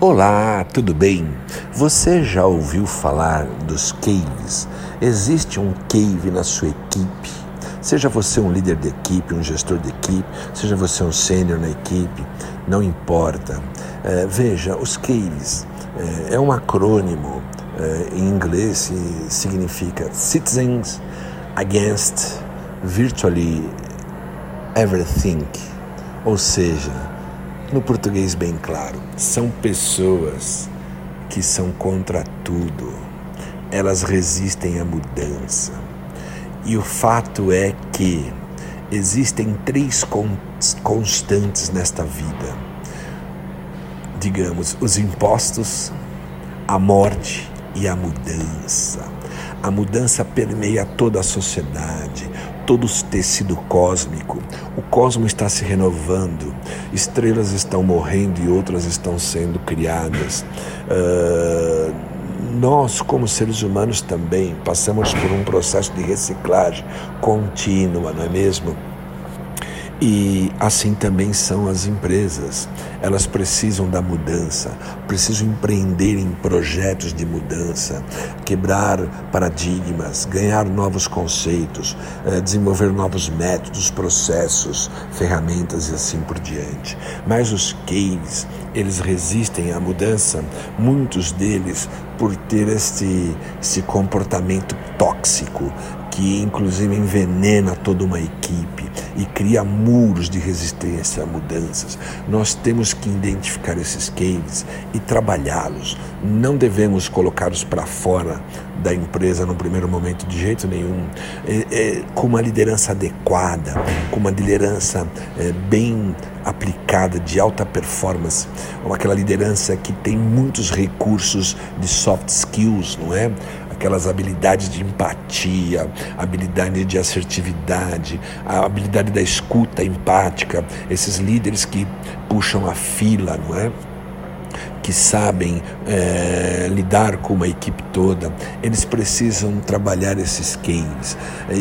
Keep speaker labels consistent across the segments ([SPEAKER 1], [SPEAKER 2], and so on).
[SPEAKER 1] Olá, tudo bem? Você já ouviu falar dos caves? Existe um cave na sua equipe? Seja você um líder de equipe, um gestor de equipe, seja você um sênior na equipe, não importa. É, veja, os caves é, é um acrônimo é, em inglês e significa Citizens Against Virtually Everything, ou seja, no português bem claro, são pessoas que são contra tudo. Elas resistem à mudança. E o fato é que existem três constantes nesta vida. Digamos, os impostos, a morte e a mudança. A mudança permeia toda a sociedade, todo o tecido cósmico. O cosmo está se renovando, estrelas estão morrendo e outras estão sendo criadas. Uh, nós, como seres humanos, também passamos por um processo de reciclagem contínua, não é mesmo? E assim também são as empresas. Elas precisam da mudança, precisam empreender em projetos de mudança, quebrar paradigmas, ganhar novos conceitos, eh, desenvolver novos métodos, processos, ferramentas e assim por diante. Mas os caves, eles resistem à mudança, muitos deles por ter este, esse comportamento tóxico que inclusive envenena toda uma equipe e cria muros de resistência a mudanças. Nós temos que identificar esses caves e trabalhá-los. Não devemos colocá-los para fora da empresa no primeiro momento de jeito nenhum, é, é, com uma liderança adequada, com uma liderança é, bem aplicada, de alta performance, ou aquela liderança que tem muitos recursos de soft skills, não é? Aquelas habilidades de empatia, habilidade de assertividade, a habilidade da escuta empática, esses líderes que puxam a fila, não é? Que sabem é, lidar com uma equipe toda, eles precisam trabalhar esses cases.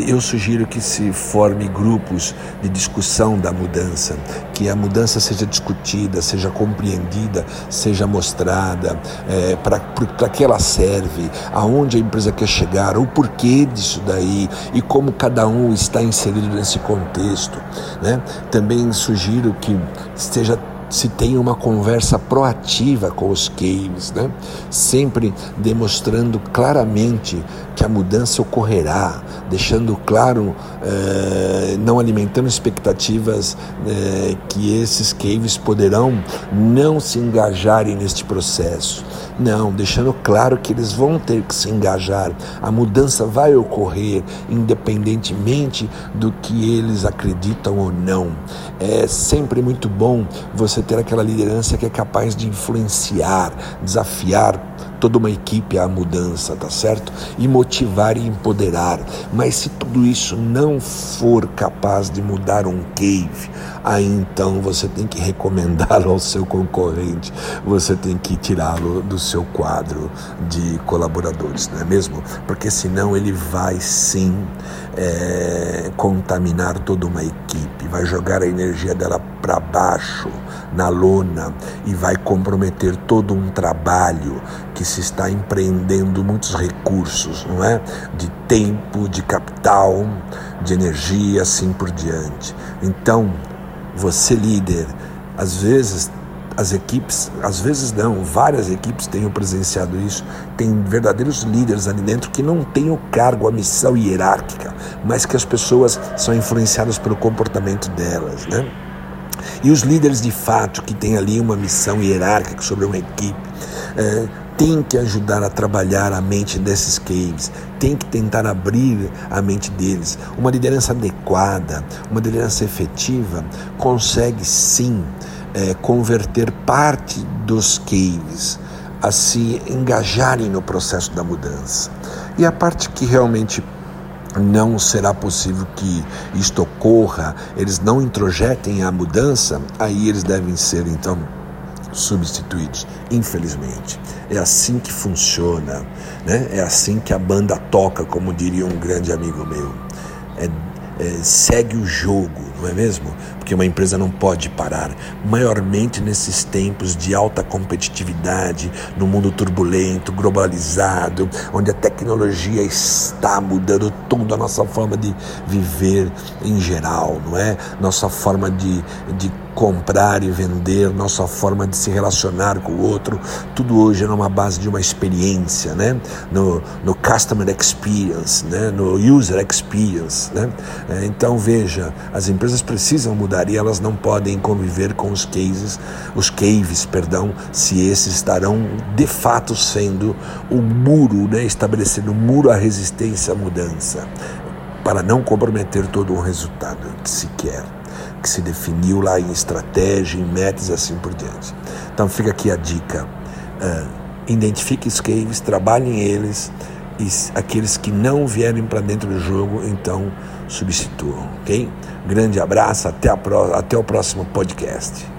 [SPEAKER 1] Eu sugiro que se forme grupos de discussão da mudança, que a mudança seja discutida, seja compreendida, seja mostrada, é, para que ela serve, aonde a empresa quer chegar, o porquê disso daí e como cada um está inserido nesse contexto. Né? Também sugiro que esteja se tem uma conversa proativa com os caves, né? sempre demonstrando claramente que a mudança ocorrerá, deixando claro, eh, não alimentando expectativas eh, que esses caves poderão não se engajarem neste processo. Não, deixando claro que eles vão ter que se engajar. A mudança vai ocorrer independentemente do que eles acreditam ou não. É sempre muito bom você ter aquela liderança que é capaz de influenciar, desafiar toda uma equipe à mudança, tá certo? E motivar e empoderar. Mas se tudo isso não for capaz de mudar um cave, aí então você tem que recomendá-lo ao seu concorrente, você tem que tirá-lo do seu quadro de colaboradores, não é mesmo? Porque senão ele vai sim é, contaminar toda uma equipe, vai jogar a energia dela para baixo na lona e vai comprometer todo um trabalho que se está empreendendo muitos recursos, não é? De tempo, de capital, de energia, assim por diante. Então, você líder, às vezes as equipes, às vezes não, várias equipes tenham presenciado isso, tem verdadeiros líderes ali dentro que não têm o cargo, a missão hierárquica, mas que as pessoas são influenciadas pelo comportamento delas, né? E os líderes de fato que têm ali uma missão hierárquica sobre uma equipe, é, tem que ajudar a trabalhar a mente desses caves, tem que tentar abrir a mente deles. Uma liderança adequada, uma liderança efetiva, consegue sim é, converter parte dos caves a se engajarem no processo da mudança. E a parte que realmente não será possível que isto ocorra, eles não introjetem a mudança, aí eles devem ser então substituídos, infelizmente. É assim que funciona, né? é assim que a banda toca, como diria um grande amigo meu. É, é, segue o jogo, não é mesmo? porque uma empresa não pode parar, maiormente nesses tempos de alta competitividade, no mundo turbulento, globalizado, onde a tecnologia está mudando toda a nossa forma de viver em geral, não é? Nossa forma de, de comprar e vender, nossa forma de se relacionar com o outro, tudo hoje é numa base de uma experiência, né? no, no customer experience, né? no user experience. Né? É, então veja, as empresas precisam mudar e elas não podem conviver com os cases, os caves, perdão, se esses estarão de fato sendo o muro, né? estabelecendo um muro à resistência à mudança, para não comprometer todo o resultado que se quer que se definiu lá em estratégia, em metas e assim por diante. Então fica aqui a dica: uh, identifique os caves, trabalhem eles e aqueles que não vierem para dentro do jogo, então substituam, ok? Grande abraço, até, a, até o próximo podcast.